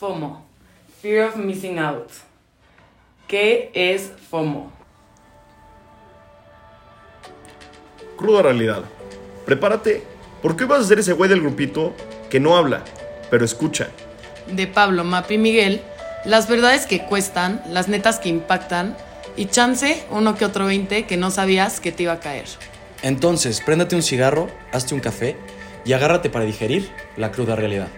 FOMO, Fear of Missing Out. ¿Qué es FOMO? Cruda realidad. Prepárate, porque hoy vas a ser ese güey del grupito que no habla, pero escucha. De Pablo, Mapi y Miguel, las verdades que cuestan, las netas que impactan y chance uno que otro 20 que no sabías que te iba a caer. Entonces, préndate un cigarro, hazte un café y agárrate para digerir la cruda realidad.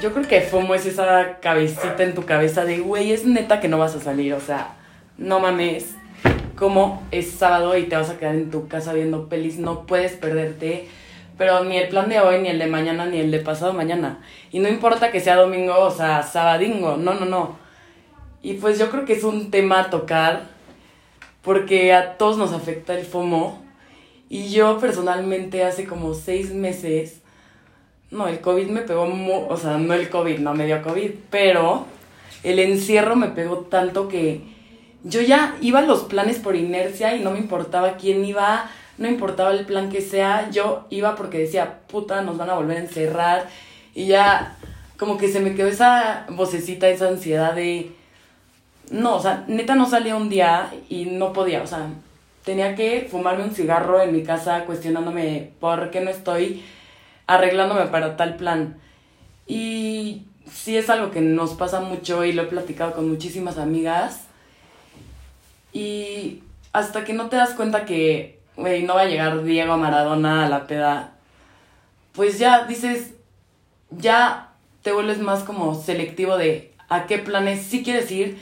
Yo creo que FOMO es esa cabecita en tu cabeza de, güey, es neta que no vas a salir, o sea, no mames, como es sábado y te vas a quedar en tu casa viendo pelis, no puedes perderte, pero ni el plan de hoy, ni el de mañana, ni el de pasado mañana. Y no importa que sea domingo, o sea, sabadingo, no, no, no. Y pues yo creo que es un tema a tocar, porque a todos nos afecta el FOMO. Y yo personalmente hace como seis meses no, el COVID me pegó, o sea, no el COVID, no me dio COVID, pero el encierro me pegó tanto que yo ya iba a los planes por inercia y no me importaba quién iba, no importaba el plan que sea, yo iba porque decía, puta, nos van a volver a encerrar y ya como que se me quedó esa vocecita, esa ansiedad de, no, o sea, neta no salía un día y no podía, o sea, tenía que fumarme un cigarro en mi casa cuestionándome por qué no estoy arreglándome para tal plan. Y sí es algo que nos pasa mucho y lo he platicado con muchísimas amigas. Y hasta que no te das cuenta que, güey, no va a llegar Diego Maradona a la peda, pues ya dices, ya te vuelves más como selectivo de a qué planes sí quieres ir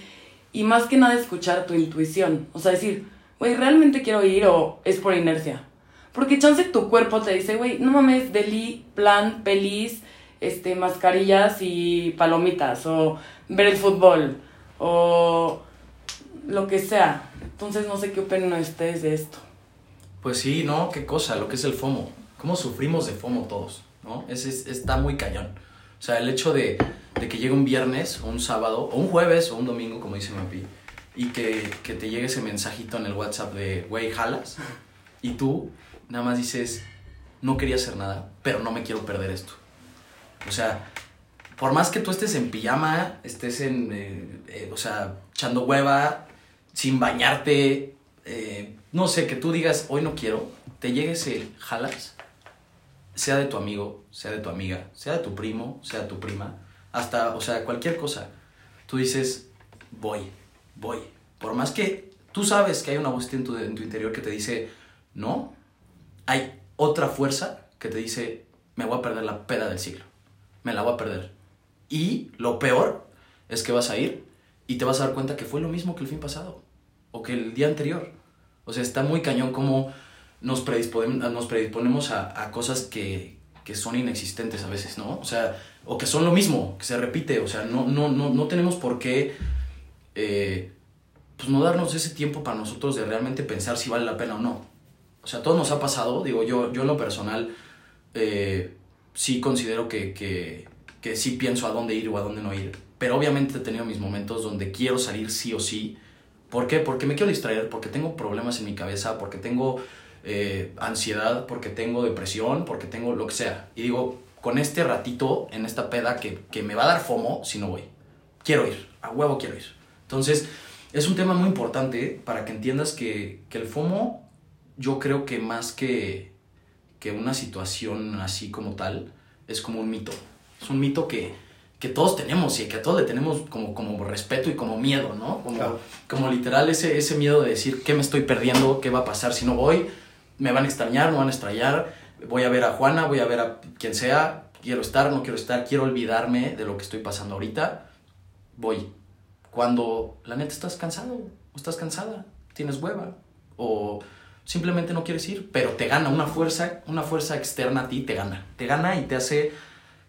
y más que nada escuchar tu intuición. O sea, decir, güey, ¿realmente quiero ir o es por inercia? Porque chance tu cuerpo te dice, güey, no mames, deli, plan, pelis, este, mascarillas y palomitas, o ver el fútbol, o lo que sea. Entonces no sé qué opinan ustedes de esto. Pues sí, ¿no? Qué cosa, lo que es el FOMO. ¿Cómo sufrimos de FOMO todos? ¿No? Es, está muy cañón. O sea, el hecho de, de, que llegue un viernes, o un sábado, o un jueves, o un domingo, como dice Mapi, y que, que te llegue ese mensajito en el WhatsApp de, güey, jalas, y tú nada más dices, no quería hacer nada, pero no me quiero perder esto. O sea, por más que tú estés en pijama, estés en, eh, eh, o sea, echando hueva, sin bañarte, eh, no sé, que tú digas, hoy no quiero, te llegues el jalas, sea de tu amigo, sea de tu amiga, sea de tu primo, sea de tu prima, hasta, o sea, cualquier cosa. Tú dices, voy, voy. Por más que tú sabes que hay una voz en tu, en tu interior que te dice, no, hay otra fuerza que te dice, me voy a perder la peda del siglo, me la voy a perder. Y lo peor es que vas a ir y te vas a dar cuenta que fue lo mismo que el fin pasado o que el día anterior. O sea, está muy cañón como nos predisponemos, nos predisponemos a, cosas que, son inexistentes a veces, ¿no? O sea, o que son lo mismo, que se repite. O sea, no, no, no, no tenemos por qué, eh, pues no darnos ese tiempo para nosotros de realmente pensar si vale la pena o no. O sea, todo nos ha pasado, digo, yo, yo en lo personal eh, sí considero que, que, que sí pienso a dónde ir o a dónde no ir, pero obviamente he tenido mis momentos donde quiero salir sí o sí. ¿Por qué? Porque me quiero distraer, porque tengo problemas en mi cabeza, porque tengo eh, ansiedad, porque tengo depresión, porque tengo lo que sea. Y digo, con este ratito, en esta peda que, que me va a dar FOMO si no voy. Quiero ir, a huevo quiero ir. Entonces, es un tema muy importante para que entiendas que, que el FOMO yo creo que más que, que una situación así como tal, es como un mito. Es un mito que, que todos tenemos y que a todos le tenemos como, como respeto y como miedo, ¿no? Como, como literal ese, ese miedo de decir qué me estoy perdiendo, qué va a pasar si no voy, me van a extrañar, no van a extrañar, voy a ver a Juana, voy a ver a quien sea, quiero estar, no quiero estar, quiero olvidarme de lo que estoy pasando ahorita, voy. Cuando la neta estás cansado, o estás cansada, tienes hueva, o simplemente no quieres ir, pero te gana una fuerza, una fuerza externa a ti, te gana, te gana y te hace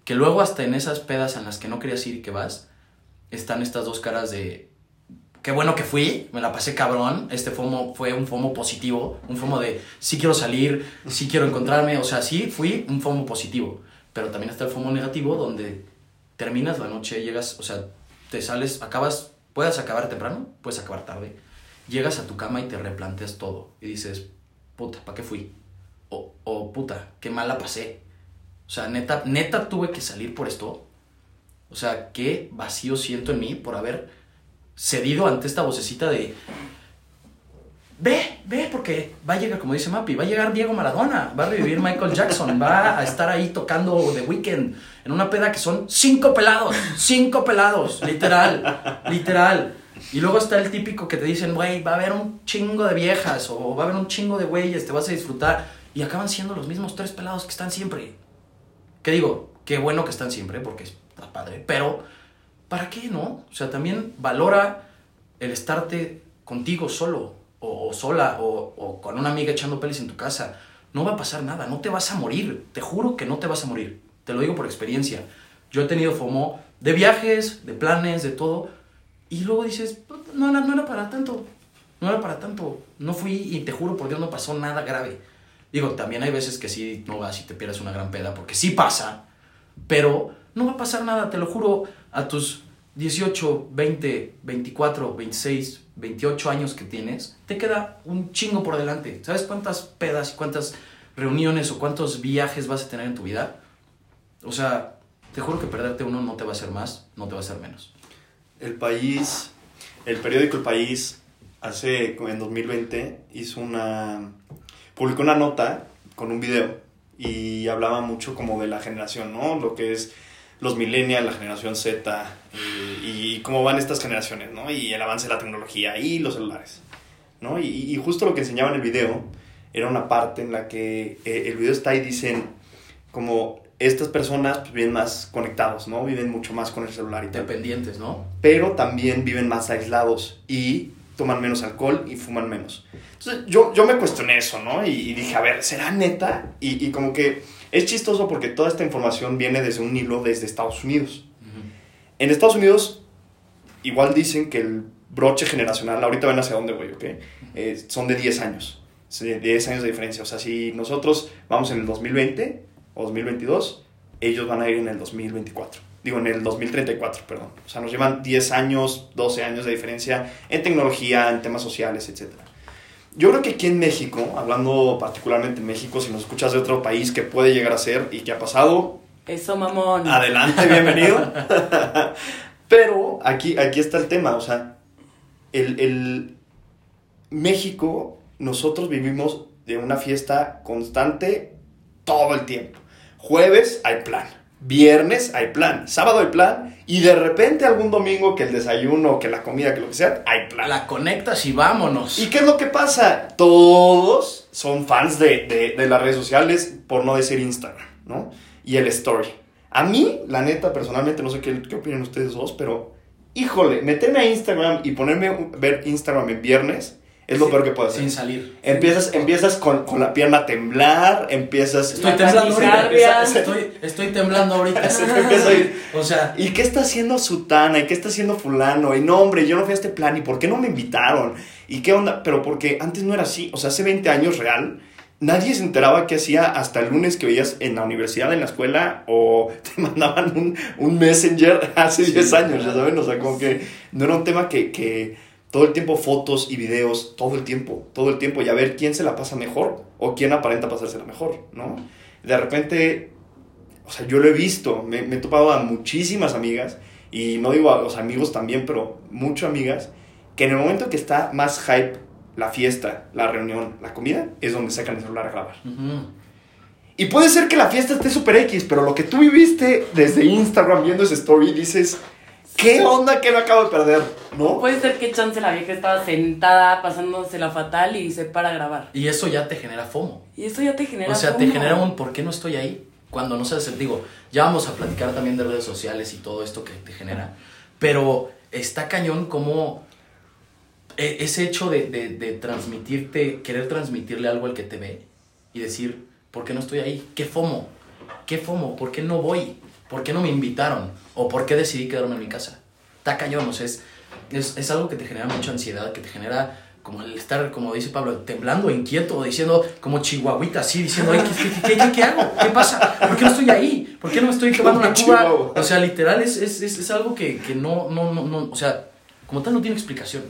que luego hasta en esas pedas en las que no querías ir y que vas, están estas dos caras de, qué bueno que fui, me la pasé cabrón, este FOMO fue un FOMO positivo, un FOMO de sí quiero salir, sí quiero encontrarme, o sea, sí fui un FOMO positivo, pero también está el FOMO negativo donde terminas la noche, llegas, o sea, te sales, acabas, puedes acabar temprano, puedes acabar tarde, llegas a tu cama y te replanteas todo y dices, puta, ¿para qué fui? O, o puta, qué mal la pasé. O sea, neta, neta tuve que salir por esto. O sea, qué vacío siento en mí por haber cedido ante esta vocecita de... Ve, ve, porque va a llegar, como dice Mapi, va a llegar Diego Maradona, va a revivir Michael Jackson, va a estar ahí tocando The Weeknd en una peda que son cinco pelados, cinco pelados, literal, literal. Y luego está el típico que te dicen, güey, va a haber un chingo de viejas o va a haber un chingo de güeyes, te vas a disfrutar. Y acaban siendo los mismos tres pelados que están siempre. Que digo, qué bueno que están siempre porque está padre, pero ¿para qué no? O sea, también valora el estarte contigo solo o, sola o, o con una amiga echando pelis en tu casa. No va a pasar nada, no te vas a morir. Te juro que no te vas a morir. Te lo digo por experiencia. Yo he tenido FOMO de viajes, de planes, de todo. Y luego dices, no, no, no era para tanto. No era para tanto. No fui y te juro por Dios no pasó nada grave. Digo, también hay veces que sí no vas y te pierdes una gran peda, porque sí pasa. Pero no va a pasar nada, te lo juro, a tus 18, 20, 24, 26, 28 años que tienes, te queda un chingo por delante. ¿Sabes cuántas pedas y cuántas reuniones o cuántos viajes vas a tener en tu vida? O sea, te juro que perderte uno no te va a hacer más, no te va a hacer menos. El país, el periódico El País, hace, en 2020, hizo una, publicó una nota con un video y hablaba mucho como de la generación, ¿no? Lo que es los millennials, la generación Z eh, y cómo van estas generaciones, ¿no? Y el avance de la tecnología y los celulares, ¿no? Y, y justo lo que enseñaba en el video era una parte en la que eh, el video está y dicen como estas personas pues, viven más conectados, ¿no? Viven mucho más con el celular y tal. Dependientes, ¿no? Pero también viven más aislados y toman menos alcohol y fuman menos. Entonces yo, yo me cuestioné eso, ¿no? Y, y dije, a ver, ¿será neta? Y, y, como que es chistoso porque toda esta información viene desde un hilo desde Estados Unidos. En Estados Unidos igual dicen que el broche generacional, ahorita ven hacia dónde voy, ¿ok? Eh, son de 10 años. 10 años de diferencia. O sea, si nosotros vamos en el 2020 o 2022, ellos van a ir en el 2024. Digo, en el 2034, perdón. O sea, nos llevan 10 años, 12 años de diferencia en tecnología, en temas sociales, etc. Yo creo que aquí en México, hablando particularmente en México, si nos escuchas de otro país que puede llegar a ser y que ha pasado, Eso, mamón. adelante, bienvenido. Pero aquí, aquí está el tema, o sea, el, el México, nosotros vivimos de una fiesta constante todo el tiempo. Jueves hay plan, viernes hay plan, sábado hay plan y de repente algún domingo que el desayuno, que la comida, que lo que sea, hay plan. La conectas y vámonos. ¿Y qué es lo que pasa? Todos son fans de, de, de las redes sociales, por no decir Instagram, ¿no? Y el story. A mí, la neta, personalmente, no sé qué, qué opinan ustedes dos, pero híjole, meterme a Instagram y ponerme ver Instagram en viernes es lo Sí, peor que puedes hacer. Sin salir. Empiezas, empiezas con, con la pierna a temblar, empiezas... Estoy La temblando ahorita. Estoy, estoy temblando ahorita. Se me empieza a ir. O sea, ¿Y qué está haciendo Sutana? ¿Y qué está haciendo fulano? Y no, hombre, yo no fui a este plan. ¿Y por qué no me invitaron? ¿Y qué onda? Pero porque antes no era así. O sea, hace 20 años real, nadie se enteraba qué hacía hasta el lunes que veías en la universidad, en la escuela, o te mandaban un, un messenger hace 10 años, ya saben. O sea, como que no era un tema que, que todo el tiempo fotos y videos, todo el tiempo, todo el tiempo, y a ver quién se la pasa mejor o quién aparenta pasársela mejor, ¿no? De repente o sea, yo lo he visto, me, me he topado a muchísimas amigas, y no digo a los amigos también, pero muchas amigas, que en el momento que está más hype la fiesta, la reunión, la comida, es donde sacan el celular a grabar. ujú. Y puede ser que la fiesta esté super X, pero lo que tú viviste desde Instagram viendo ese story, dices, ¿qué onda que me acabo de perder? ¿No? Puede ser que chance la vieja estaba sentada pasándosela fatal y se para a grabar. y eso ya te genera FOMO. Y eso ya te genera O sea, te genera un ¿por qué no estoy ahí? Cuando no sabes el digo, ya vamos a platicar también de redes sociales y todo esto que te genera. Pero está cañón como e- ese hecho de, de, de transmitirte, querer transmitirle algo al que te ve y decir, ¿por qué no estoy ahí? ¿Qué FOMO? ¿Qué FOMO? ¿Por qué no voy? ¿Por qué no me invitaron? ¿O por qué decidí quedarme en mi casa? Está cañón, o sea, es, es, es algo que te genera mucha ansiedad, que te genera como el estar, como dice Pablo, temblando, inquieto, diciendo como chihuahuita, así, diciendo, "Ay, ¿qué, qué, qué, qué- hago? ¿Qué pasa? ¿Por qué no estoy ahí? ¿Por qué no me estoy tomando una cuba? O sea, literal, es, es, es, es algo que, que no, no, no, no, o sea, como tal no tiene explicación.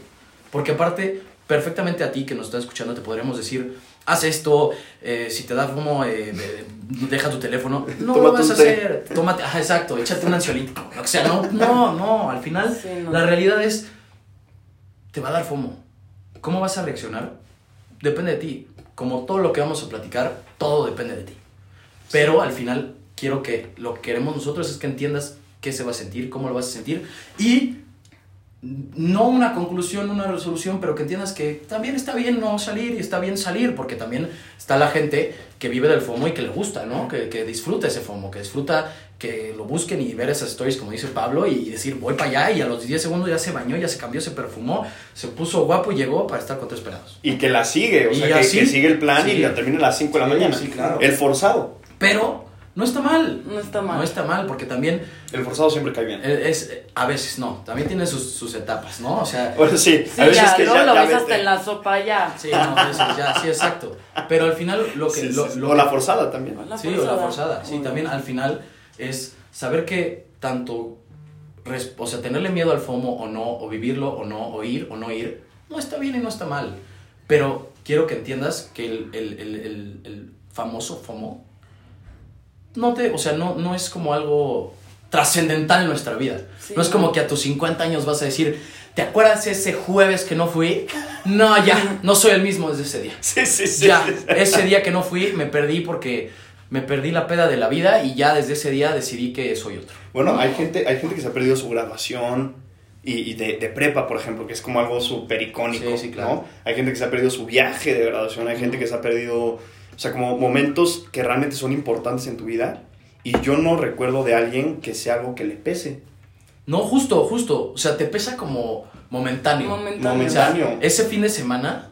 Porque aparte, perfectamente a ti que nos estás escuchando te podríamos decir, haz esto, eh, si te da FOMO, eh, de- deja tu teléfono. No lo vas a té. hacer. Tómate, ajá, exacto, échate un ansiolítico. O sea, no, no, no, al final Sí, no. la realidad es, te va a dar FOMO. ¿Cómo vas a reaccionar? Depende de ti. Como todo lo que vamos a platicar, todo depende de ti. Pero al final quiero que lo que queremos nosotros es que entiendas qué se va a sentir, cómo lo vas a sentir y no una conclusión, una resolución, pero que entiendas que también está bien no salir y está bien salir, porque también está la gente que vive del FOMO y que le gusta, ¿no? Que, que disfruta ese FOMO, que disfruta que lo busquen y ver esas stories, como dice Pablo, y decir, voy para allá, y a los 10 segundos ya se bañó, ya se cambió, se perfumó, se puso guapo y llegó para estar con tres pelados. Y que la sigue, o Y sea, que, así- que sigue el plan y la termina a las 5 de la mañana. sí, claro. El forzado. Pero no está mal. No está mal. No está mal, porque también El forzado siempre cae bien. es, es- a veces no, también tiene sus, sus etapas, ¿no? O sea, Bueno, sí, Sí, a veces ya, que luego ya, lo ya ves vete. hasta en la sopa ya. sí, no, a veces ya, sí, exacto. Pero al final lo que... Sí, lo- sí. lo o la forzada también. La sí, o la forzada. Sí, también al final es saber que tanto, o sea, tenerle miedo al FOMO o no, o vivirlo o no, o ir o no ir, no está bien y no está mal. Pero quiero que entiendas que el, el, el, el, el famoso FOMO no te, o sea, no, no es como algo trascendental en nuestra vida. Sí, no es como que a tus 50 años vas a decir, ¿te acuerdas ese jueves que no fui? No, ya, no soy el mismo desde ese día. Sí, sí, sí. Ya, ese día que no fui me perdí porque me perdí la peda de la vida y ya desde ese día decidí que soy otro. Bueno, hay gente, hay gente que se ha perdido su graduación y, y de, de prepa, por ejemplo, que es como algo súper icónico, Sí, sí, claro. ¿no? Hay gente que se ha perdido su viaje de graduación, hay gente que se ha perdido, o sea, como momentos que realmente son importantes en tu vida y yo no recuerdo de alguien que sea algo que le pese. No, justo, justo. O sea, te pesa como momentáneo. Momentáneo. O sea, Momentáneo. ese fin de semana.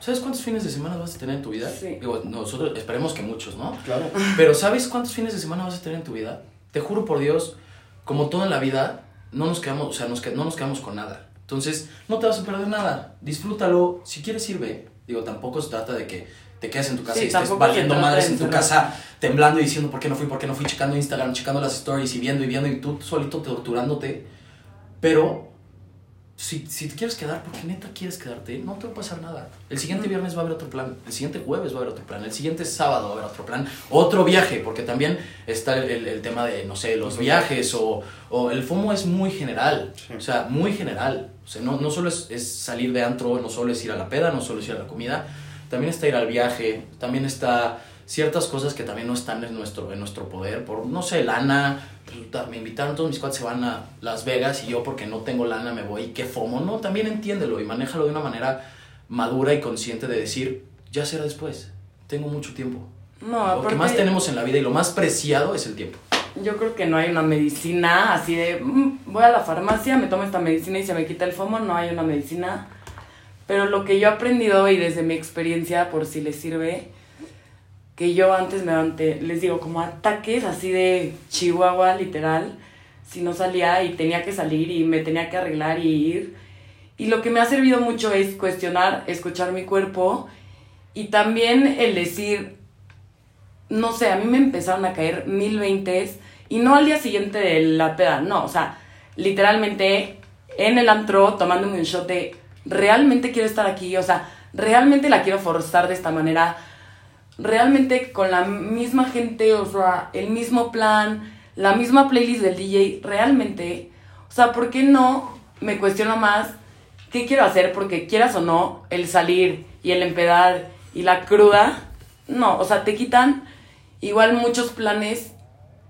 ¿Sabes cuántos fines de semana vas a tener en tu vida? Sí. Digo, nosotros esperemos que muchos, ¿no? Claro. Pero ¿sabes cuántos fines de semana vas a tener en tu vida? Te juro por Dios, como todo en la vida, no nos quedamos, o sea, nos no nos quedamos con nada. Entonces, no te vas a perder nada. Disfrútalo. Si quieres, sirve. Digo, tampoco se trata de que te quedes en tu casa Sí, y estés valiendo madres en tu casa, temblando y diciendo por qué no fui, por qué no fui, checando Instagram, checando las stories y viendo y viendo y tú solito torturándote. Pero si, si te quieres quedar, porque neta quieres quedarte, no te va a pasar nada. El siguiente viernes va a haber otro plan, el siguiente jueves va a haber otro plan, el siguiente sábado va a haber otro plan, otro viaje, porque también está el, el- el tema de, no sé, los viajes o, o el FOMO es muy general, Sí. o sea, muy general. O sea, no, no solo es, es salir de antro, no solo es ir a la peda, no solo es ir a la comida, también está ir al viaje, también está ciertas cosas que también no están en nuestro, en nuestro poder, por, no sé, lana, pues, me invitaron, todos mis cuates se van a Las Vegas y yo porque no tengo lana me voy, qué fomo, no, también entiéndelo y manéjalo de una manera madura y consciente de decir, ya será después, tengo mucho tiempo. No, Lo que más tenemos en la vida y lo más preciado es el tiempo. yo creo que no hay una medicina así de, "Mm, voy a la farmacia, me tomo esta medicina y se me quita el FOMO, no hay una medicina. Pero lo que yo he aprendido y desde mi experiencia, por si les sirve, que yo antes me levanté, les digo, como ataques así de Chihuahua, literal, si no salía y tenía que salir y me tenía que arreglar y ir. Y lo que me ha servido mucho es cuestionar, escuchar mi cuerpo y también el decir, no sé, a mí me empezaron a caer mil veintes y no al día siguiente de la peda, no, o sea, literalmente en el antro tomándome un shot de realmente quiero estar aquí, o sea, realmente la quiero forzar de esta manera, realmente con la misma gente, o sea, el mismo plan, la misma playlist del DJ, realmente, o sea, ¿por qué no me cuestiono más qué quiero hacer? Porque quieras o no, el salir y el empedar y la cruda, no, o sea, te quitan igual muchos planes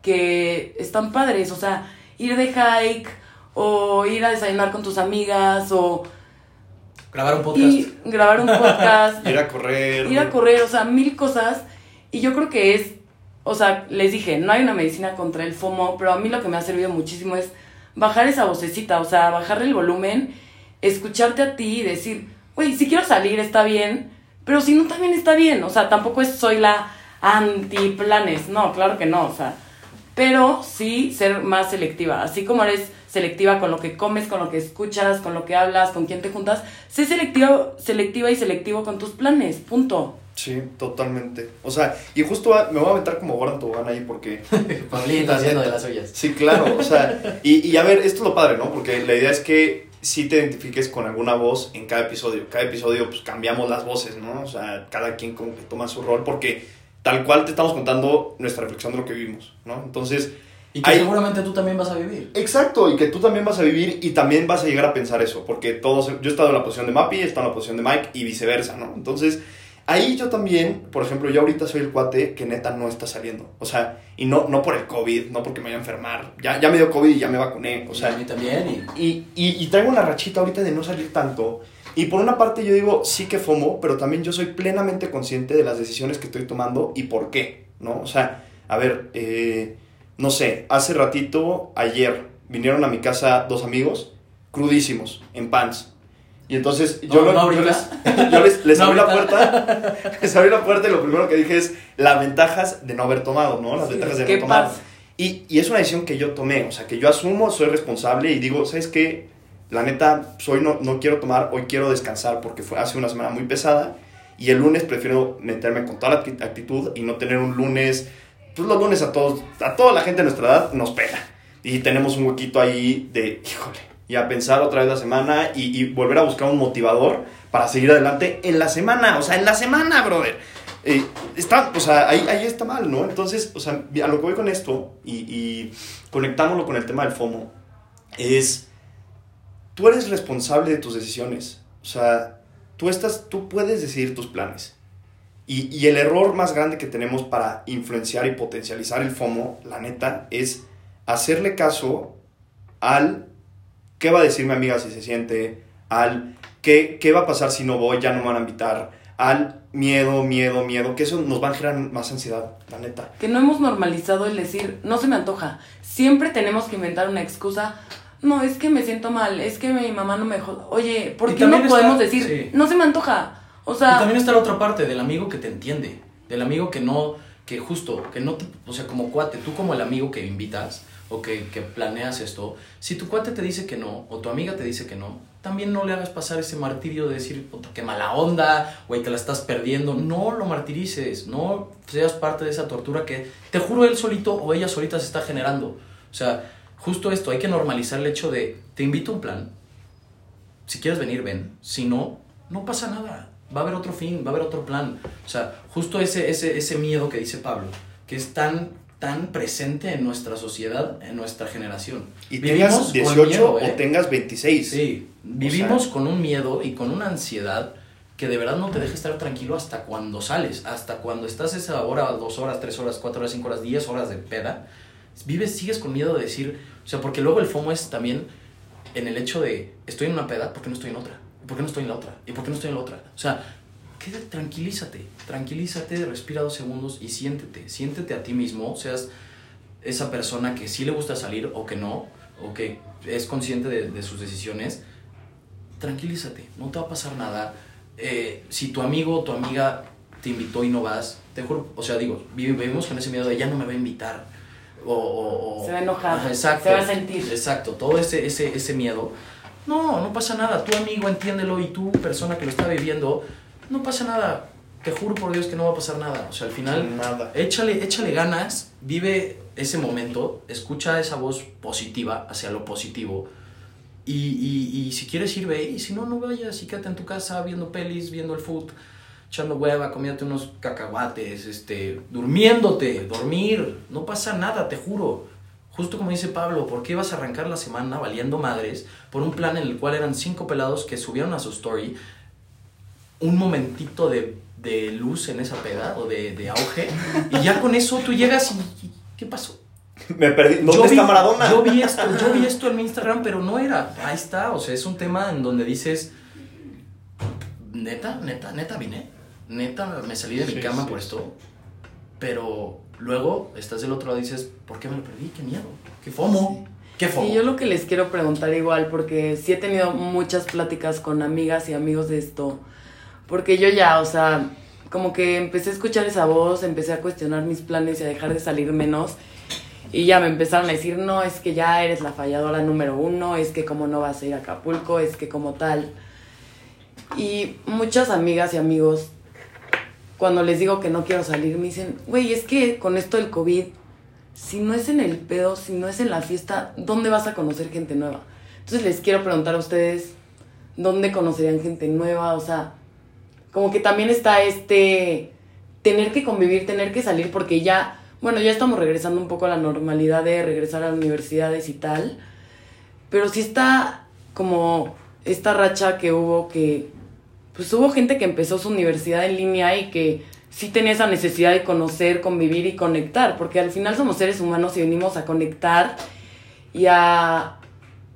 que están padres, o sea, ir de hike o ir a desayunar con tus amigas o Grabar un podcast. y grabar un podcast Ir a correr. ir a correr, o sea, mil cosas. Y yo creo que es, o sea, les dije, no hay una medicina contra el FOMO, pero a mí lo que me ha servido muchísimo es bajar esa vocecita, o sea, bajarle el volumen, escucharte a ti y decir, güey, si quiero salir está bien, pero si no también está bien, o sea, tampoco es soy la anti planes, no, claro que no, o sea, pero sí ser más selectiva, así como eres selectiva con lo que comes, con lo que escuchas, con lo que hablas, con quién te juntas, sé selectiva, selectiva y selectivo con tus planes, punto. Sí, totalmente. O sea, y justo me voy a aventar como guarda tobogán ahí porque Pablito haciendo de las ollas. Sí, claro, o sea, y, y a ver, esto es lo padre, ¿no? Porque la idea es que sí te identifiques con alguna voz en cada episodio. Cada episodio pues cambiamos las voces, ¿no? O sea, cada quien como que toma su rol porque tal cual te estamos contando nuestra reflexión de lo que vivimos, ¿no? Entonces... Y que hay- seguramente tú también vas a vivir. Exacto, y que tú también vas a vivir y también vas a llegar a pensar eso, porque todos, yo he estado en la posición de Mappy, he estado en la posición de Mike y viceversa, ¿no? Entonces, ahí yo también, por ejemplo, yo ahorita soy el cuate que neta no está saliendo, o sea, y no, no por el COVID, no porque me vaya a enfermar, ya, ya me dio COVID y ya me vacuné, o sea, sea, a mí también. Y, y, y, y traigo una rachita ahorita de no salir tanto. Y por una parte yo digo, sí que FOMO, pero también yo soy plenamente consciente de las decisiones que estoy tomando y por qué, ¿no? O sea, a ver, eh, no sé, hace ratito, ayer, vinieron a mi casa dos amigos, crudísimos, en pants. Y entonces yo, No, lo- no yo les, ahorita. yo les- les No abrí la puerta, les abrí la puerta y lo primero que dije es las ventajas de no haber tomado, ¿no? Las Sí, ventajas de ¿qué no tomar. Y, y es una decisión que yo tomé, o sea, que yo asumo, soy responsable y digo, ¿sabes qué? La neta, soy no, no quiero tomar, hoy quiero descansar porque fue hace una semana muy pesada y el lunes prefiero meterme con toda la acti- actitud y no tener un lunes, pues los lunes a todos, a toda la gente de nuestra edad nos pega. Y tenemos un huequito ahí de, híjole, y a pensar otra vez la semana y, y volver a buscar un motivador para seguir adelante en la semana, o sea, en la semana, brother. Eh, está, o sea, ahí, ahí está mal, ¿no? Entonces, o sea, a lo que voy con esto y, y conectándolo con el tema del FOMO, es, tú eres responsable de tus decisiones. O sea, tú, estás, tú puedes decidir tus planes. Y, y el error más grande que tenemos para influenciar y potencializar el FOMO, la neta, es hacerle caso al qué va a decir mi amiga si se siente, al qué, qué va a pasar si no voy, ya no me van a invitar, al miedo, miedo, miedo, que eso nos va a generar más ansiedad, la neta. Que no hemos normalizado el decir, no se me antoja. Siempre tenemos que inventar una excusa. No, es que me siento mal, es que mi mamá no me dejó. Oye, ¿por Y qué no está- podemos decir, sí. no se me antoja? O y sea, también está la otra parte del amigo que te entiende. Del amigo que no, que justo, que no te, o sea, como cuate, tú como el amigo que invitas o que, que planeas esto, si tu cuate te dice que no o tu amiga te dice que no, también no le hagas pasar ese martirio de decir, puta, qué mala onda, güey, te la estás perdiendo. No lo martirices, no seas parte de esa tortura que te juro él solito o ella solita se está generando. O sea, justo esto, hay que normalizar el hecho de, te invito a un plan, si quieres venir, ven. Si no, no pasa nada. Va a haber otro fin, va a haber otro plan. O sea, justo ese, ese, ese miedo que dice Pablo, que es tan, tan presente en nuestra sociedad, en nuestra generación. Y Vivimos tengas con 18 miedo, ¿eh? o tengas 26. Sí, vivimos con un miedo y con una ansiedad que de verdad no te deja estar tranquilo hasta cuando sales, hasta cuando estás esa hora, dos horas, tres horas, cuatro horas, cinco horas, diez horas de peda. Vives, sigues con miedo de decir, o sea, porque luego el FOMO es también en el hecho de, estoy en una peda, ¿por qué no estoy en otra? ¿Y por qué no estoy en la otra? ¿Y por qué no estoy en la otra? O sea, tranquilízate, tranquilízate, respira dos segundos y siéntete, siéntete a ti mismo, seas esa persona que sí le gusta salir o que no, o que es consciente de, sus decisiones, tranquilízate, no te va a pasar nada. Eh, si tu amigo o tu amiga te invitó y no vas, te juro, o sea, digo, vivimos con ese miedo de ya no me va a invitar. O, o- o- Se va a enojar, Ajá, exacto, se va a sentir. Exacto, todo ese, ese, ese miedo. No, no pasa nada. Tu amigo entiéndelo y tú, persona que lo está viviendo, no pasa nada. Te juro por Dios que no va a pasar nada. O sea, al final, Nada. échale, échale ganas, vive ese momento, escucha esa voz positiva hacia lo positivo. Y, y, y si quieres ir, ve. Y si no, no vayas. Y quédate en tu casa viendo pelis, viendo el foot, echando hueva, comiéndote unos cacahuates, este, durmiéndote, dormir. No pasa nada, te juro. Justo como dice Pablo, ¿por qué ibas a arrancar la semana valiendo madres por un plan en el cual eran cinco pelados que subieron a su story un momentito de, de luz en esa peda o de, de auge? Y ya con eso tú llegas y, ¿qué pasó? Me perdí. ¿Dónde Yo vi- está Maradona? Yo vi esto, yo vi esto en mi Instagram, pero no era. Ahí está, o sea, es un tema en donde dices, neta, neta, neta vine, neta me salí de mi Sí, cama sí, por sí. esto, pero luego estás del otro lado y dices, ¿por qué me lo perdí? ¡Qué miedo! ¡Qué fomo! ¡Qué fomo! Y yo lo que les quiero preguntar igual, porque sí he tenido muchas pláticas con amigas y amigos de esto, porque yo ya, o sea, como que empecé a escuchar esa voz, empecé a cuestionar mis planes y a dejar de salir menos, y ya me empezaron a decir, no, es que ya eres la falladora número uno, es que como no vas a ir a Acapulco, es que como tal. Y muchas amigas y amigos, cuando les digo que no quiero salir, me dicen, güey, es que con esto del COVID si no es en el pedo, si no es en la fiesta, ¿dónde vas a conocer gente nueva? Entonces les quiero preguntar a ustedes, ¿dónde conocerían gente nueva? O sea, como que también está este tener que convivir, tener que salir, porque ya, bueno, ya estamos regresando un poco a la normalidad de regresar a las universidades y tal, pero sí está como esta racha que hubo que, pues hubo gente que empezó su universidad en línea y que sí tenía esa necesidad de conocer, convivir y conectar, porque al final somos seres humanos y venimos a conectar y a,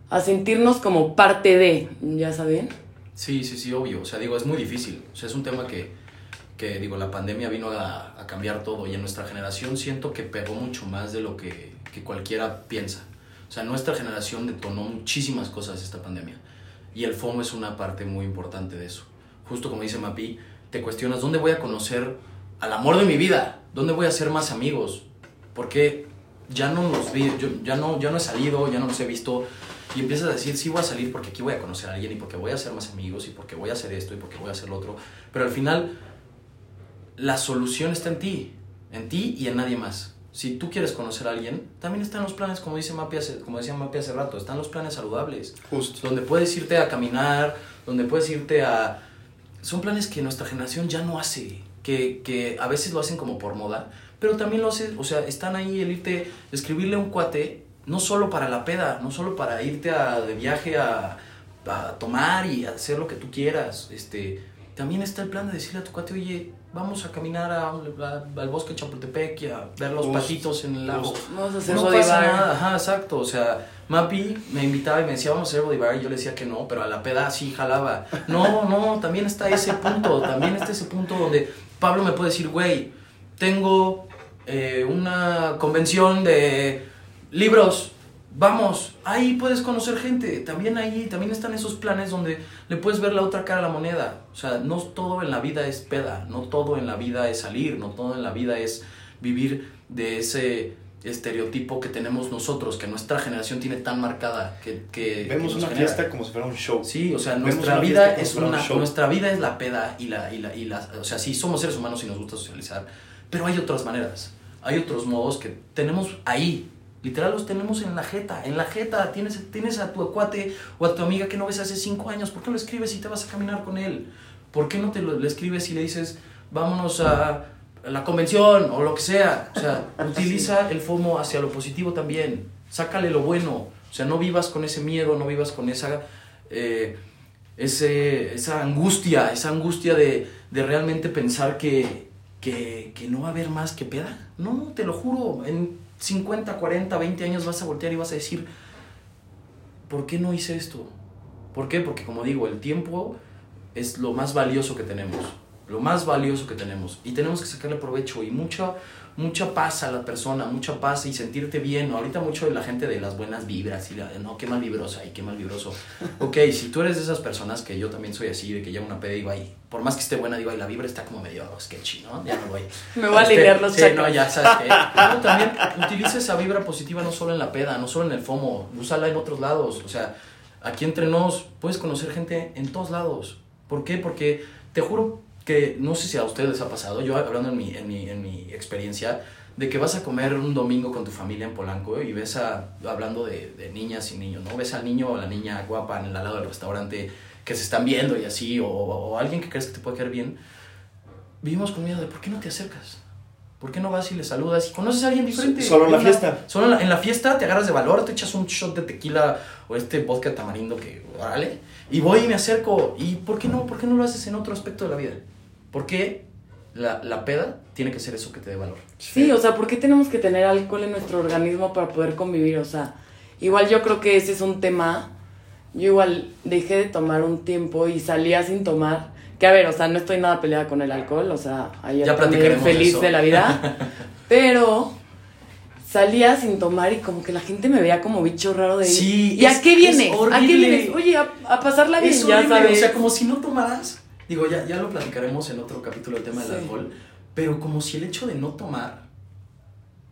a sentirnos como parte de, ¿ya saben? Sí, sí, sí, obvio. O sea, digo, es muy difícil. O sea, es un tema que, que digo, la pandemia vino a, cambiar todo y en nuestra generación siento que pegó mucho más de lo que, que cualquiera piensa. O sea, nuestra generación detonó muchísimas cosas esta pandemia y el FOMO es una parte muy importante de eso. Justo como dice Mapi, te cuestionas, ¿dónde voy a conocer al amor de mi vida? ¿Dónde voy a hacer más amigos? Porque ya no los vi, yo ya no, ya no he salido, ya no los he visto. Y empiezas a decir, sí voy a salir porque aquí voy a conocer a alguien y porque voy a hacer más amigos y porque voy a hacer esto y porque voy a hacer lo otro. Pero al final, la solución está en ti, en ti y en nadie más. Si tú quieres conocer a alguien, también están los planes, como, dice Mapi hace, como decía Mapi hace rato, están los planes saludables. Justo. Donde puedes irte a caminar, donde puedes irte a... Son planes que nuestra generación ya no hace, que, que a veces lo hacen como por moda, pero también lo hace, o sea, están ahí el irte, escribirle un cuate, no solo para la peda, no solo para irte a, de viaje a, a tomar y hacer lo que tú quieras, este, también está el plan de decirle a tu cuate, oye, vamos a caminar a- a- al bosque Chapultepec y a ver los Justo, patitos en el lago. justo. Vamos a hacer No body pasa bar. nada, ajá, exacto. O sea, Mapi me invitaba y me decía, vamos a hacer body bar. Y yo le decía que no, pero a la peda sí jalaba. No, no, también está ese punto. También está ese punto donde Pablo me puede decir, güey, tengo eh, una convención de libros. Vamos, ahí puedes conocer gente. También ahí, también están esos planes donde le puedes ver la otra cara a la moneda. O sea, no todo en la vida es peda, no todo en la vida es salir, no todo en la vida es vivir de ese estereotipo que tenemos nosotros, que nuestra generación tiene tan marcada que, que Vemos que una genera. fiesta como si fuera un show. Sí, o sea, nuestra vida es un una, nuestra vida es la peda y la, y la, y la, o sea, sí, somos seres humanos y nos gusta socializar, pero hay otras maneras, hay otros modos que tenemos ahí, literal los tenemos en la jeta, en la jeta, tienes, tienes a tu cuate o a tu amiga que no ves hace cinco años, ¿por qué le escribes y te vas a caminar con él? ¿Por qué no te lo, le escribes y le dices, vámonos a la convención o lo que sea? O sea, utiliza el FOMO hacia lo positivo también, sácale lo bueno, o sea, no vivas con ese miedo, no vivas con esa... eh, ese, esa angustia, esa angustia de, de realmente pensar que, que, que no va a haber más que peda. No, te lo juro, en 50, 40, 20 años vas a voltear y vas a decir, ¿por qué no hice esto? ¿Por qué? Porque como digo, el tiempo es lo más valioso que tenemos, lo más valioso que tenemos y tenemos que sacarle provecho y mucha mucha paz a la persona, mucha paz y sentirte bien. Ahorita mucho de la gente de las buenas vibras y la, no, qué mal vibrosa y qué mal vibroso. Ok, si tú eres de esas personas que yo también soy así, de que llevo una peda y va y por más que esté buena, digo, ay, la vibra está como medio sketchy, ¿no? Ya me voy. Me voy a Este, alinear los sí, no, ya sabes que. No, también utiliza esa vibra positiva no solo en la peda, no solo en el FOMO, úsala en otros lados. O sea, aquí entre nos puedes conocer gente en todos lados. ¿Por qué? Porque te juro que no sé si a ustedes les ha pasado, yo hablando en mi, en mi, en mi experiencia, de que vas a comer un domingo con tu familia en Polanco y ves a, hablando de, de niñas y niños, ¿no? Ves al niño o la niña guapa en el lado del restaurante que se están viendo y así, o, o alguien que crees que te puede caer bien. Vivimos con miedo de ¿por qué no te acercas? ¿Por qué no vas y le saludas y conoces a alguien diferente? Solo en la fiesta. Solo en la, en la fiesta te agarras de valor, te echas un shot de tequila o este vodka tamarindo que, órale, y voy y me acerco. ¿Y por qué no? ¿Por qué no lo haces en otro aspecto de la vida? ¿Por qué la, la peda tiene que ser eso que te dé valor? Sí, o sea, ¿por qué tenemos que tener alcohol en nuestro organismo para poder convivir? O sea, igual yo creo que ese es un tema. Yo igual dejé de tomar un tiempo y salía sin tomar. Que a ver, o sea, no estoy nada peleada con el alcohol, o sea, ayer Ya también feliz eso. de la vida. Pero salía sin tomar y como que la gente me veía como bicho raro de Sí, ¿Y es- a qué es vienes? ¿A qué vienes? Oye, a, a pasarla bien, Es ya horrible, sabes. O sea, como si no tomaras. Digo, ya, ya lo platicaremos en otro capítulo del tema del Sí. alcohol. Pero como si el hecho de no tomar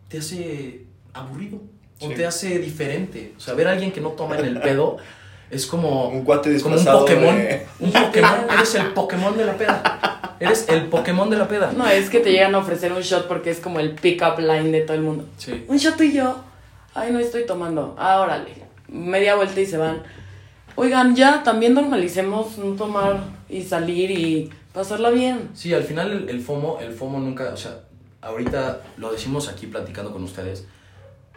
te hace aburrido. O Sí. te hace diferente. O sea, ver a alguien que no toma en el pedo es como. Un cuate como un Pokémon. de- Un Pokémon. Eres el Pokémon de la peda. Eres el Pokémon de la peda. No, es que te llegan a ofrecer un shot porque es como el pick-up line de todo el mundo. Sí. Un shot y yo. Ay, no estoy tomando. Ah, órale. Media vuelta y se van. Oigan, ya también normalicemos no tomar y salir y pasarla bien. Sí, al final el, el FOMO, el FOMO nunca, o sea, ahorita lo decimos aquí platicando con ustedes,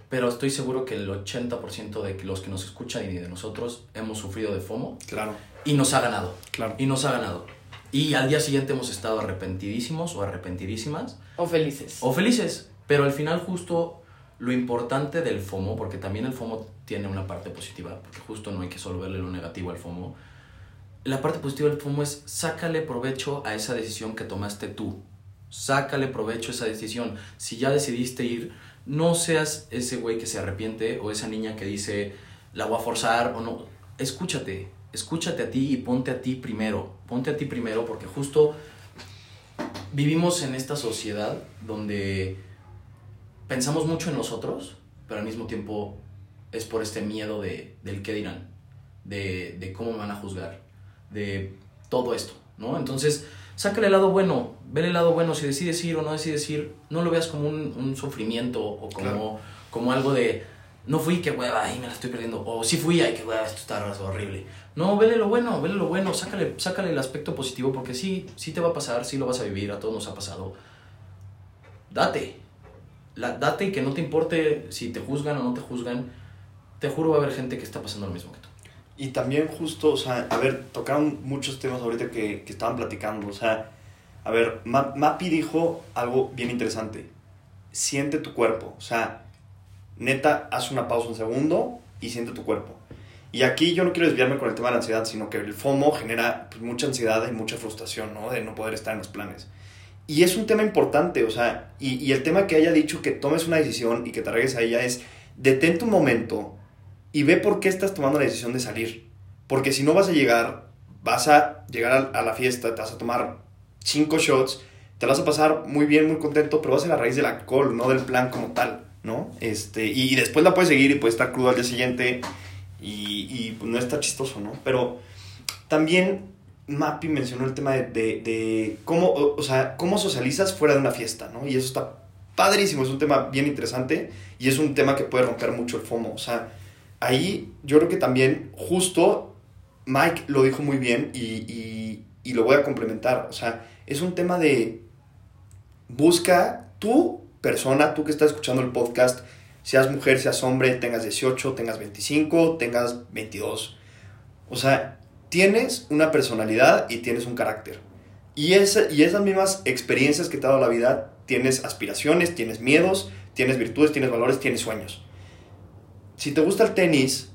pero estoy seguro que el 80% de los que nos escuchan y de nosotros hemos sufrido de FOMO Claro, y nos ha ganado. claro. Y nos ha ganado. Y al día siguiente hemos estado arrepentidísimos o arrepentidísimas O felices. o felices. Pero al final justo lo importante del FOMO, porque también el FOMO tiene una parte positiva, porque justo no hay que solo verle lo negativo al FOMO. La parte positiva del FOMO es sácale provecho a esa decisión que tomaste tú. Sácale provecho a esa decisión. Si ya decidiste ir, no seas ese güey que se arrepiente o esa niña que dice, la voy a forzar o no. Escúchate, escúchate a ti y ponte a ti primero. Ponte a ti primero porque justo vivimos en esta sociedad donde pensamos mucho en nosotros, pero al mismo tiempo es por este miedo de, del qué dirán, de, de cómo me van a juzgar, de todo esto, ¿no? Entonces, sácale el lado bueno, ve el lado bueno, si decides ir o no decides ir, no lo veas como un, un sufrimiento o como, Claro. como algo de, no fui, qué hueva, ay, me la estoy perdiendo, o sí fui, ay, qué hueva, esto está horrible. No, vele lo bueno, vele lo bueno, sácale, sácale el aspecto positivo, porque sí, sí te va a pasar, sí lo vas a vivir, a todos nos ha pasado. Date, la, date y que no te importe si te juzgan o no te juzgan. Te juro va a haber gente que está pasando lo mismo que tú. Y también justo, o sea, a ver, tocaron muchos temas ahorita que, que estaban platicando. O sea, a ver, Ma- Mapi dijo algo bien interesante. Siente tu cuerpo. O sea, neta, haz una pausa un segundo y siente tu cuerpo. Y aquí yo no quiero desviarme con el tema de la ansiedad, sino que el FOMO genera pues, mucha ansiedad y mucha frustración, ¿no? De no poder estar en los planes. Y es un tema importante, o sea, y, y el tema que haya dicho que tomes una decisión y que te regreses a ella es, detente un momento y ve por qué estás tomando la decisión de salir. Porque si no vas a llegar, vas a llegar a, la fiesta, te vas a tomar cinco shots, te vas a pasar muy bien, muy contento, pero va a ser a raíz del alcohol, no del plan como tal, ¿no? Este, y después la puedes seguir y puedes estar crudo al día siguiente y, y pues, no está chistoso, ¿no? Pero también Mappy mencionó el tema de, de, de cómo, o, o sea, cómo socializas fuera de una fiesta, ¿no? Y eso está padrísimo, es un tema bien interesante y es un tema que puede romper mucho el FOMO, o sea, ahí yo creo que también justo Mike lo dijo muy bien y, y, lo voy a complementar. O sea, es un tema de busca tu persona, tú que estás escuchando el podcast, seas mujer, seas hombre, tengas 18, tengas 25, tengas 22. O sea, tienes una personalidad y tienes un carácter. Y, esa, y esas mismas experiencias que te ha dado la vida, tienes aspiraciones, tienes miedos, tienes virtudes, tienes valores, tienes sueños. Si te gusta el tenis,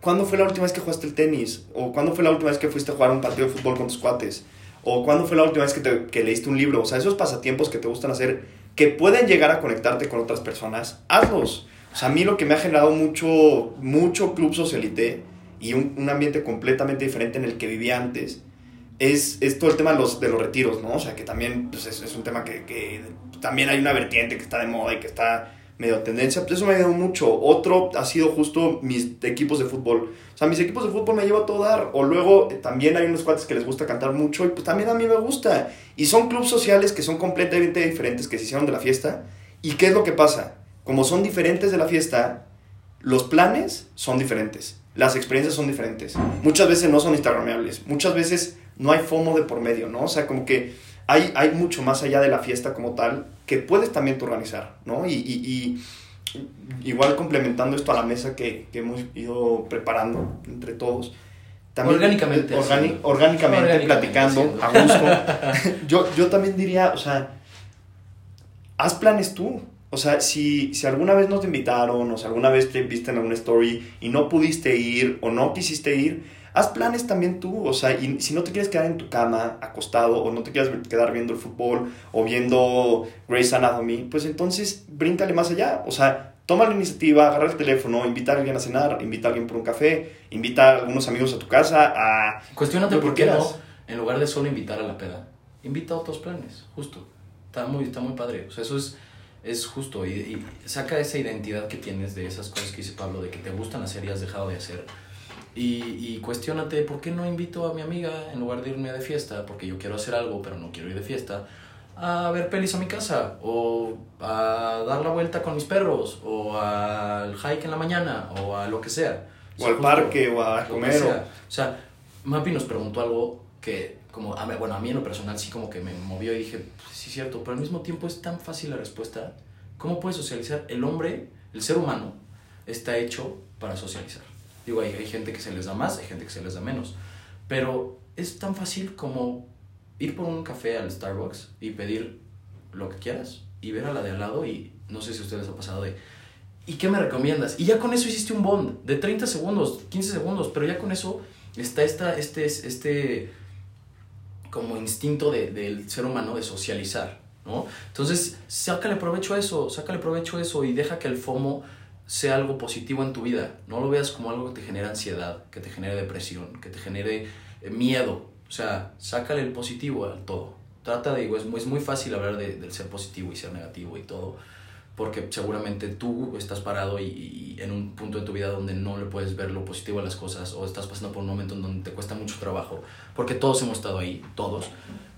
¿cuándo fue la última vez que jugaste el tenis? ¿O cuándo fue la última vez que fuiste a jugar un partido de fútbol con tus cuates? ¿O cuándo fue la última vez que, te, que leíste un libro? O sea, esos pasatiempos que te gustan hacer, que pueden llegar a conectarte con otras personas, hazlos. O sea, a mí lo que me ha generado mucho, mucho club socialité y un, un ambiente completamente diferente en el que vivía antes, es, es todo el tema de los, de los retiros, ¿no? O sea, que también pues, es, es un tema que, que también hay una vertiente que está de moda y que está medio tendencia, pues eso me ha ayudado mucho. Otro ha sido justo mis equipos de fútbol. O sea, mis equipos de fútbol me llevo a todo dar. O luego eh, también hay unos cuates que les gusta cantar mucho y pues también a mí me gusta. Y son clubes sociales que son completamente diferentes, que se hicieron de la fiesta. ¿Y qué es lo que pasa? Como son diferentes de la fiesta, los planes son diferentes. Las experiencias son diferentes. Muchas veces no son instagramables. Muchas veces no hay FOMO de por medio, ¿no? O sea, como que hay, hay mucho más allá de la fiesta como tal que puedes también tú organizar, ¿no? Y, y, y igual complementando esto a la mesa que, que hemos ido preparando entre todos. Orgánicamente, organi- haciendo. orgánicamente, Orgánicamente platicando, haciendo. a gusto. yo, yo también diría, o sea, haz planes tú. O sea, si, si alguna vez no te invitaron o si alguna vez te viste en alguna story y no pudiste ir o no quisiste ir, haz planes también tú. O sea, y si no te quieres quedar en tu cama acostado o no te quieres quedar viendo el fútbol o viendo Grey's Anatomy, pues entonces bríncale más allá. O sea, toma la iniciativa, agarra el teléfono, invita a alguien a cenar, invita a alguien por un café, invita a algunos amigos a tu casa, a... Cuestiónate por qué no, en lugar de solo invitar a la peda, invita a otros planes, justo. Está muy, está muy padre. O sea, eso es, es justo. Y, y saca esa identidad que tienes de esas cosas que dice Pablo, de que te gustan hacer y has dejado de hacer. Y, y cuestiónate, ¿por qué no invito a mi amiga en lugar de irme de fiesta? Porque yo quiero hacer algo, pero no quiero ir de fiesta. A ver pelis a mi casa, o a dar la vuelta con mis perros, o al hike en la mañana, o a lo que sea. O al parque, o a comer, o- sea. O sea, Mapi nos preguntó algo que, como, a mí- bueno, a mí en lo personal sí como que me movió y dije, pues, sí es cierto, pero al mismo tiempo es tan fácil la respuesta. ¿Cómo puedes socializar? El hombre, el ser humano, está hecho para socializar. Digo, hay, hay gente que se les da más, hay gente que se les da menos, pero es tan fácil como ir por un café al Starbucks y pedir lo que quieras y ver a la de al lado y no sé si a ustedes les ha pasado de ¿y qué me recomiendas? Y ya con eso hiciste un bond de 30 segundos, 15 segundos, pero ya con eso está esta, este, este como instinto de- del ser humano de socializar, ¿no? Entonces, sácale provecho a eso, sácale provecho a eso y deja que el FOMO sea algo positivo en tu vida. No lo veas como algo que te genere ansiedad, que te genere depresión, que te genere eh, miedo. O sea, sácale el positivo a todo. Trata de, es, muy- es muy fácil hablar de- del ser positivo y ser negativo y todo, porque seguramente tú estás parado y, y en un punto de tu vida donde no le puedes ver lo positivo a las cosas o estás pasando por un momento en donde te cuesta mucho trabajo, porque todos hemos estado ahí, todos,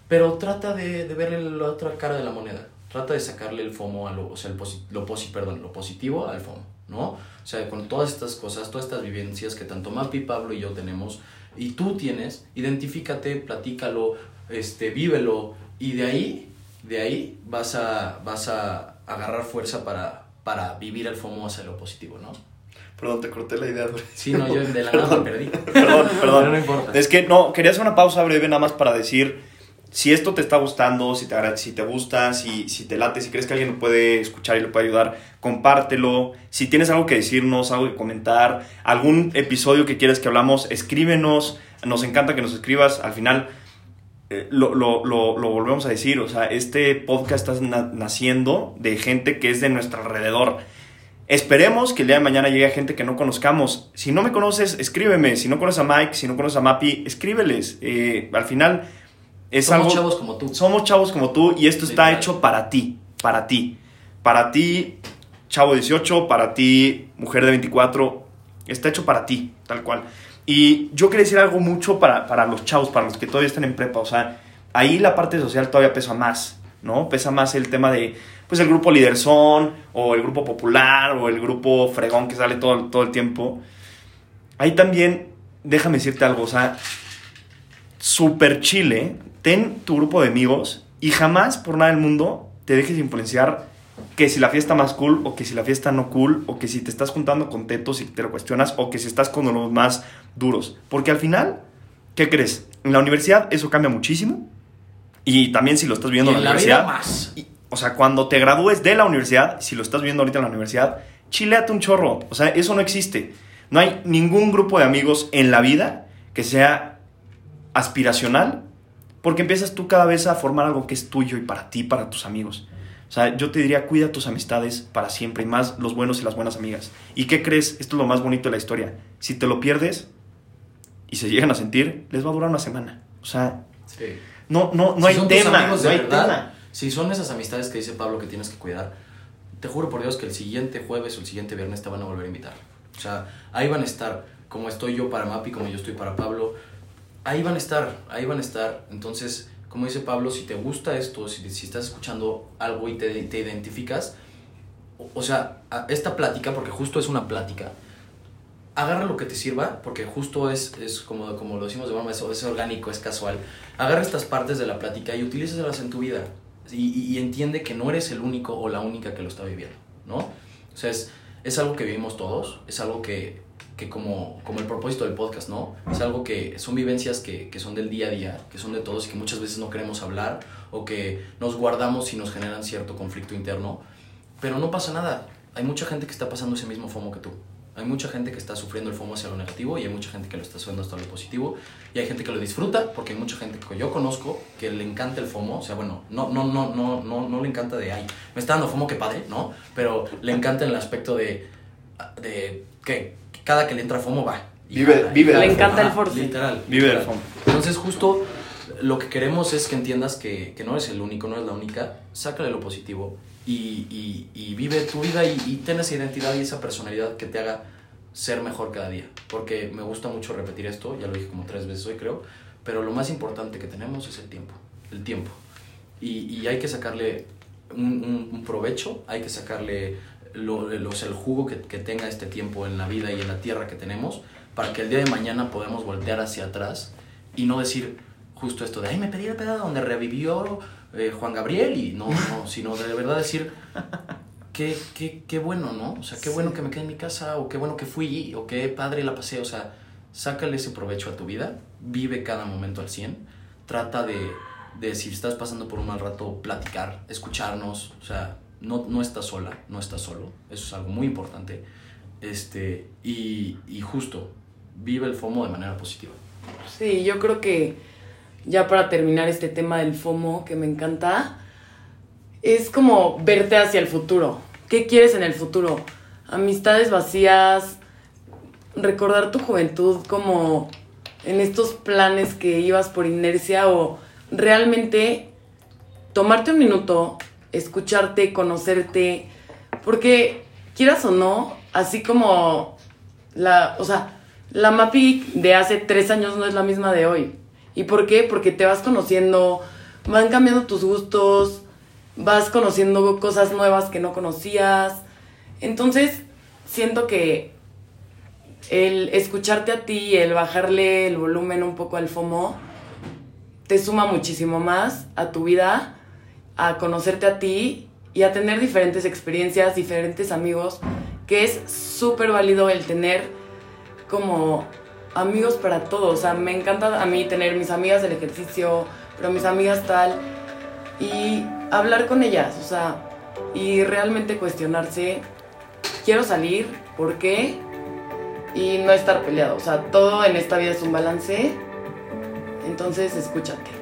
pero trata de, de verle la otra cara de la moneda, trata de sacarle el FOMO, a lo, o sea, el posi- lo, posi- perdón, lo positivo al FOMO, ¿no? O sea, con todas estas cosas, todas estas vivencias que tanto Mapi, Pablo y yo tenemos, y tú tienes, identifícate, platícalo, este, vívelo, y de ahí, de ahí vas a, vas a agarrar fuerza para, para vivir el FOMO hacia lo positivo, ¿no? Perdón, te corté la idea. Dori. Sí, no, yo de la nada me perdí. Perdón, Pero perdón. no importa. Es que no, quería hacer una pausa breve nada más para decir si esto te está gustando, si te, si te gusta, si, si te late, si crees que alguien lo puede escuchar y le puede ayudar, compártelo. Si tienes algo que decirnos, algo que comentar, algún episodio que quieres que hablamos, escríbenos. Nos encanta que nos escribas. Al final eh, lo, lo, lo, lo volvemos a decir, o sea, este podcast está na- naciendo de gente que es de nuestro alrededor. Esperemos que el día de mañana llegue gente que no conozcamos. Si no me conoces, escríbeme. Si no conoces a Mike, si no conoces a Mapi, escríbeles. Eh, al final es Somos algo... chavos como tú. Somos chavos como tú y esto está Literal. hecho para ti, para ti. Para ti, chavo 18, para ti, mujer de 24. Está hecho para ti, tal cual. Y yo quería decir algo mucho para, para los chavos, para los que todavía están en prepa. O sea, ahí la parte social todavía pesa más, ¿no? Pesa más el tema de, pues, el grupo Liderzón, o el grupo popular, o el grupo fregón que sale todo, todo el tiempo. Ahí también, déjame decirte algo, o sea, super chile, ten tu grupo de amigos y jamás por nada del mundo te dejes influenciar que si la fiesta más cool o que si la fiesta no cool o que si te estás juntando con tetos y te lo cuestionas o que si estás con los más duros. Porque al final, ¿qué crees? En la universidad eso cambia muchísimo y también si lo estás viendo en en la universidad. más. y- o sea, cuando te gradúes de la universidad, si lo estás viendo ahorita en la universidad, chileate un chorro. O sea, eso no existe. No hay ningún grupo de amigos en la vida que sea aspiracional, porque empiezas tú cada vez a formar algo que es tuyo y para ti, para tus amigos. O sea, yo te diría, cuida tus amistades para siempre, y más los buenos y las buenas amigas. ¿Y qué crees? Esto es lo más bonito de la historia. Si te lo pierdes y se llegan a sentir, les va a durar una semana. O sea, Sí. no, no, no Si hay tema, no hay verdad, tema. Si son esas amistades que dice Pablo que tienes que cuidar, te juro por Dios que el siguiente jueves o el siguiente viernes te van a volver a invitar. O sea, ahí van a estar, como estoy yo para Mapi, como yo estoy para Pablo. Ahí van a estar, ahí van a estar. Entonces, como dice Pablo, si te gusta esto, si, estás escuchando algo y te, te identificas, o, sea, esta plática, porque justo es una plática, agarra lo que te sirva, porque justo es, es como, como lo decimos de broma, es, es orgánico, es casual. Agarra estas partes de la plática y utilízalas en tu vida. Y, y- y entiende que no eres el único o la única que lo está viviendo, ¿no? O sea, es, es algo que vivimos todos, es algo que, que como, como el propósito del podcast, ¿no? Es algo que son vivencias que, que son del día a día, que son de todos y que muchas veces no queremos hablar o que nos guardamos y nos generan cierto conflicto interno. Pero no pasa nada. Hay mucha gente que está pasando ese mismo FOMO que tú. Hay mucha gente que está sufriendo el FOMO hacia lo negativo y hay mucha gente que lo está haciendo hasta lo positivo. Y hay gente que lo disfruta porque hay mucha gente que yo conozco que le encanta el FOMO. O sea, bueno, no, no, no, no, no, no le encanta de, ay, me está dando FOMO, qué padre, ¿no? Pero le encanta en el aspecto de, de que cada que le entra FOMO va. y Vive- vive. Le encanta el force. Literal. Vive literal. FOMO. Entonces, justo lo que queremos es que entiendas que, que no eres el único, no eres la única. Sácale lo positivo y, y, y vive tu vida y, y ten esa identidad y esa personalidad que te haga ser mejor cada día. Porque me gusta mucho repetir esto, ya lo dije como tres veces hoy, creo. Pero lo más importante que tenemos es el tiempo. El tiempo. Y, y hay que sacarle un, un- un provecho, hay que sacarle lo, los- el jugo que, que tenga este tiempo en la vida y en la tierra que tenemos para que el día de mañana podamos voltear hacia atrás y no decir justo esto de, ay, me pedí la peda donde revivió eh, Juan Gabriel y no, no, sino de verdad decir, qué, qué, qué bueno, ¿no? O sea, qué bueno que me quedé en mi casa o qué bueno que fui o qué padre la pasé, o sea, sácale ese provecho a tu vida, vive cada momento al 100, trata de, de si estás pasando por un mal rato, platicar, escucharnos, o sea, no, no estás sola, no estás solo, eso es algo muy importante, este, y, y justo, vive el FOMO de manera positiva. Sí, yo creo que ya para terminar este tema del FOMO que me encanta, es como verte hacia el futuro. ¿Qué quieres en el futuro? Amistades vacías, recordar tu juventud como en estos planes que ibas por inercia o realmente tomarte un minuto, escucharte, conocerte, porque quieras o no, así como la, o sea, la Mapi de hace tres años no es la misma de hoy. ¿Y por qué? Porque te vas conociendo, van cambiando tus gustos, vas conociendo cosas nuevas que no conocías. Entonces, siento que el escucharte a ti, el bajarle el volumen un poco al FOMO, te suma muchísimo más a tu vida, a conocerte a ti y a tener diferentes experiencias, diferentes amigos, que es súper válido el tener como amigos para todo. O sea, me encanta a mí tener mis amigas del ejercicio, pero mis amigas tal, y hablar con ellas, o sea, y realmente cuestionarse, quiero salir, ¿por qué? Y no estar peleado. O sea, todo en esta vida es un balance. Entonces, escúchate.